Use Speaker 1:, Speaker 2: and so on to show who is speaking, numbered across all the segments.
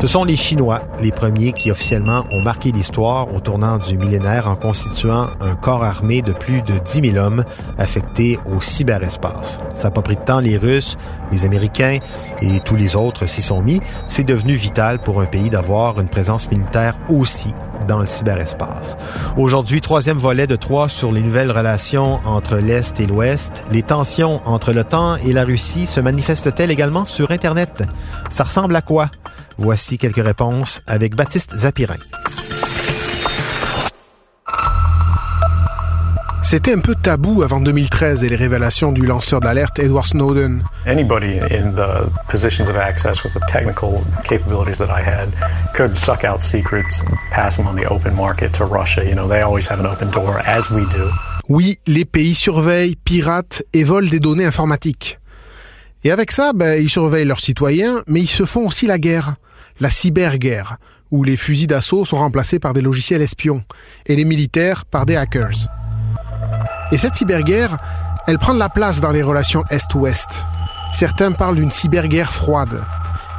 Speaker 1: Ce sont les Chinois, les premiers qui officiellement ont marqué l'histoire au tournant du millénaire en constituant un corps armé de plus de 10 000 hommes affectés au cyberespace. Ça n'a pas pris de temps, les Russes, les Américains et tous les autres s'y sont mis. C'est devenu vital pour un pays d'avoir une présence militaire aussi dans le cyberespace. Aujourd'hui, troisième volet de trois sur les nouvelles relations entre l'Est et l'Ouest. Les tensions entre l'OTAN et la Russie se manifestent-elles également sur Internet? Ça ressemble à quoi? Voici quelques réponses avec Baptiste Zapirin.
Speaker 2: C'était un peu tabou avant 2013 et les révélations du lanceur d'alerte Edward Snowden.
Speaker 3: Anybody in the positions of access with the technical capabilities that I had could suck out secrets and pass them on the open market to Russia. You know, they always have an open door, as we do.
Speaker 2: Oui, les pays surveillent, piratent et volent des données informatiques. Et avec ça, ben, ils surveillent leurs citoyens, mais ils se font aussi la guerre la cyberguerre, où les fusils d'assaut sont remplacés par des logiciels espions et les militaires par des hackers. Et cette cyberguerre, elle prend de la place dans les relations Est-Ouest. Certains parlent d'une cyberguerre froide.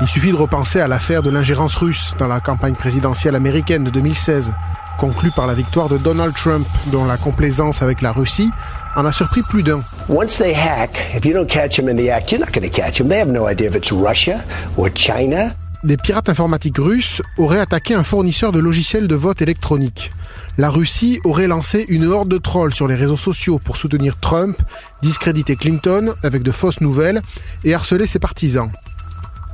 Speaker 2: Il suffit de repenser à l'affaire de l'ingérence russe dans la campagne présidentielle américaine de 2016, conclue par la victoire de Donald Trump, dont la complaisance avec la Russie en a surpris plus d'un.
Speaker 4: Once they hack, if you don't catch them in the act, you're not going to catch them. They have no idea if it's Russia or China
Speaker 2: des pirates informatiques russes auraient attaqué un fournisseur de logiciels de vote électronique. La Russie aurait lancé une horde de trolls sur les réseaux sociaux pour soutenir Trump, discréditer Clinton avec de fausses nouvelles et harceler ses partisans.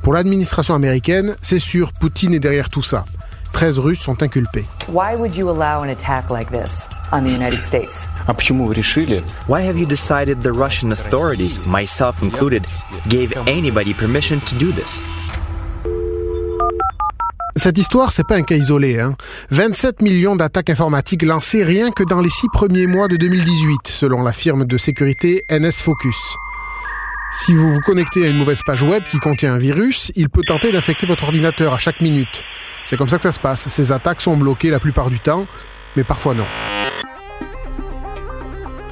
Speaker 2: Pour l'administration américaine, c'est sûr, Poutine est derrière tout ça. 13 Russes sont inculpés.
Speaker 5: Why would you allow an attack like this? on the United States?
Speaker 6: А почему вы решили?
Speaker 7: Why have you decided the Russian authorities, myself included, gave anybody permission to do this?
Speaker 2: Cette histoire, c'est pas un cas isolé. Hein. 27 millions d'attaques informatiques lancées rien que dans les six premiers mois de 2018, selon la firme de sécurité NS Focus. Si vous vous connectez à une mauvaise page web qui contient un virus, il peut tenter d'infecter votre ordinateur à chaque minute. C'est comme ça que ça se passe. Ces attaques sont bloquées la plupart du temps, mais parfois non.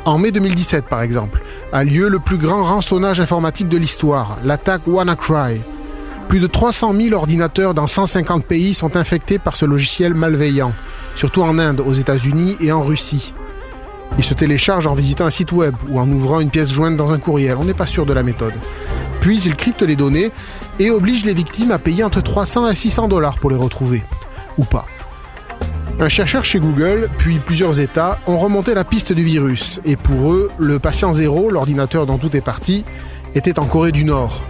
Speaker 2: En mai 2017, par exemple, a lieu le plus grand rançonnage informatique de l'histoire, l'attaque WannaCry. Plus de 300 000 ordinateurs dans 150 pays sont infectés par ce logiciel malveillant, surtout en Inde, aux États-Unis et en Russie. Il se télécharge en visitant un site web ou en ouvrant une pièce jointe dans un courriel, on n'est pas sûr de la méthode. Puis il crypte les données et oblige les victimes à payer entre 300 et 600 dollars pour les retrouver. Ou pas. Un chercheur chez Google, puis plusieurs États, ont remonté la piste du virus, et pour eux, le patient zéro, l'ordinateur dont tout est parti, était en Corée du Nord,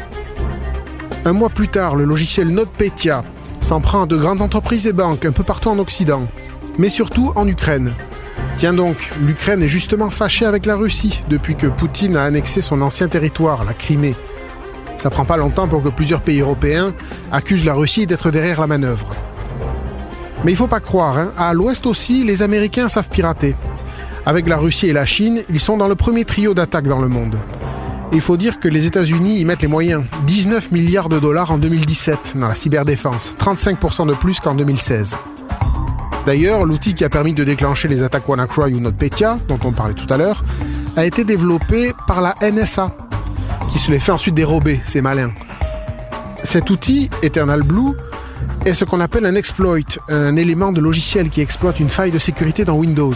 Speaker 2: un mois plus tard, le logiciel NotPetya s'en à de grandes entreprises et banques un peu partout en Occident, mais surtout en Ukraine. Tiens donc, l'Ukraine est justement fâchée avec la Russie depuis que Poutine a annexé son ancien territoire, la Crimée. Ça prend pas longtemps pour que plusieurs pays européens accusent la Russie d'être derrière la manœuvre. Mais il faut pas croire, hein, à l'ouest aussi, les Américains savent pirater. Avec la Russie et la Chine, ils sont dans le premier trio d'attaques dans le monde. Il faut dire que les États-Unis y mettent les moyens. 19 milliards de dollars en 2017 dans la cyberdéfense, 35% de plus qu'en 2016. D'ailleurs, l'outil qui a permis de déclencher les attaques WannaCry ou NotPetya, dont on parlait tout à l'heure, a été développé par la NSA, qui se les fait ensuite dérober, c'est malin. Cet outil, Eternal Blue, est ce qu'on appelle un exploit, un élément de logiciel qui exploite une faille de sécurité dans Windows.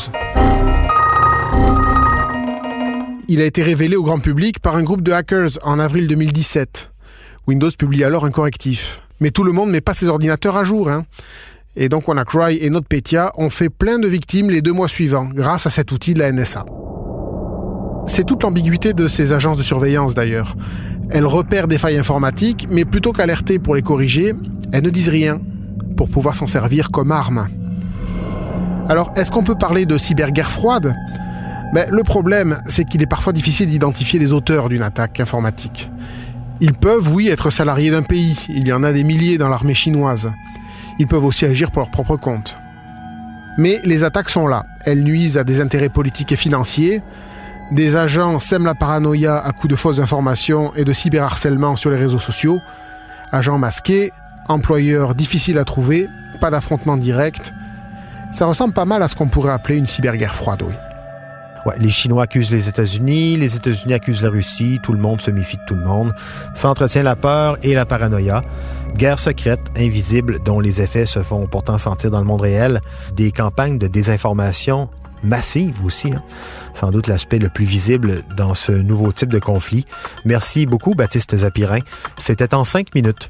Speaker 2: Il a été révélé au grand public par un groupe de hackers en avril 2017. Windows publie alors un correctif. Mais tout le monde ne met pas ses ordinateurs à jour. Hein. Et donc WannaCry et NotPetya ont fait plein de victimes les deux mois suivants, grâce à cet outil de la NSA. C'est toute l'ambiguïté de ces agences de surveillance d'ailleurs. Elles repèrent des failles informatiques, mais plutôt qu'alerter pour les corriger, elles ne disent rien, pour pouvoir s'en servir comme arme. Alors, est-ce qu'on peut parler de cyberguerre froide? Mais le problème, c'est qu'il est parfois difficile d'identifier les auteurs d'une attaque informatique. Ils peuvent, oui, être salariés d'un pays. Il y en a des milliers dans l'armée chinoise. Ils peuvent aussi agir pour leur propre compte. Mais les attaques sont là. Elles nuisent à des intérêts politiques et financiers. Des agents sèment la paranoïa à coups de fausses informations et de cyberharcèlement sur les réseaux sociaux. Agents masqués, employeurs difficiles à trouver, pas d'affrontement direct. Ça ressemble pas mal à ce qu'on pourrait appeler une cyberguerre froide, oui.
Speaker 1: Les Chinois accusent les États-Unis, les États-Unis accusent la Russie, tout le monde se méfie de tout le monde. Ça entretient la peur et la paranoïa. Guerre secrète, invisible, dont les effets se font pourtant sentir dans le monde réel. Des campagnes de désinformation massives aussi. Hein. Sans doute l'aspect le plus visible dans ce nouveau type de conflit. Merci beaucoup, Baptiste Zapirin. C'était en cinq minutes.